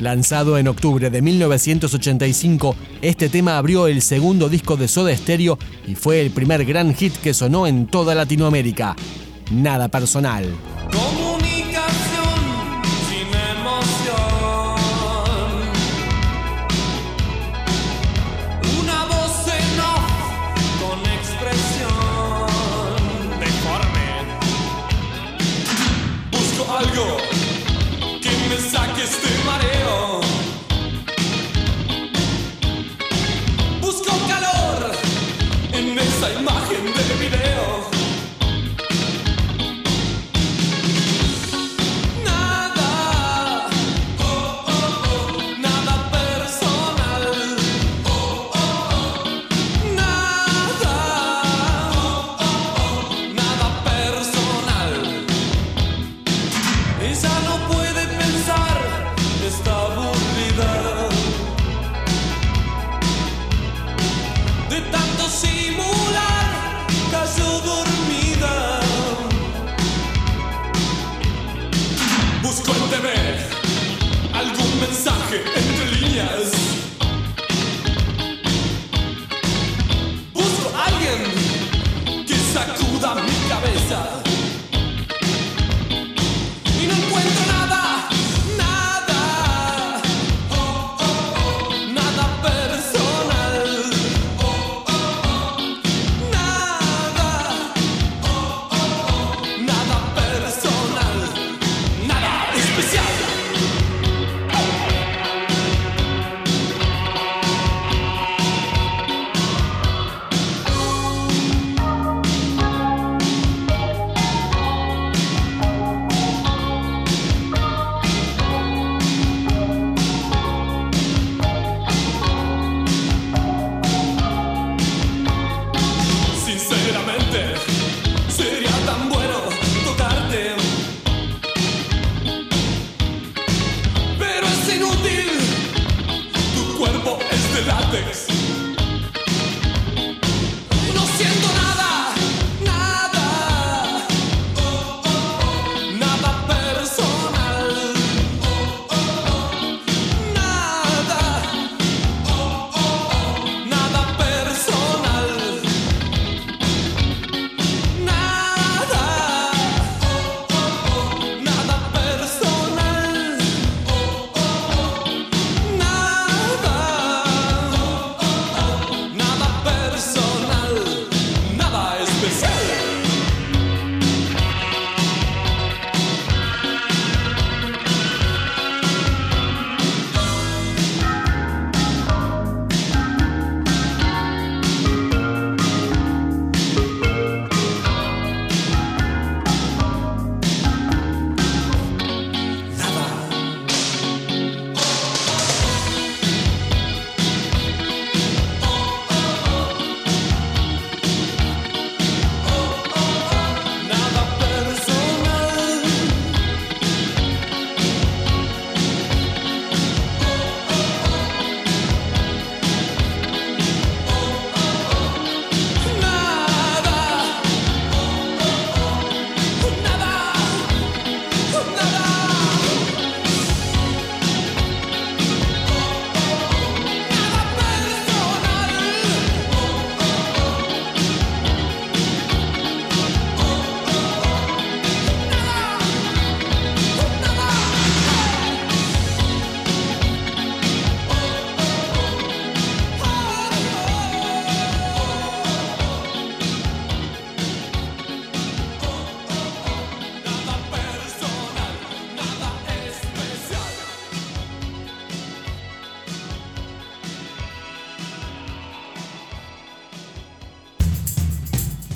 Lanzado en octubre de 1985, este tema abrió el segundo disco de Soda Stereo y fue el primer gran hit que sonó en toda Latinoamérica. Nada personal. esa imagen del video.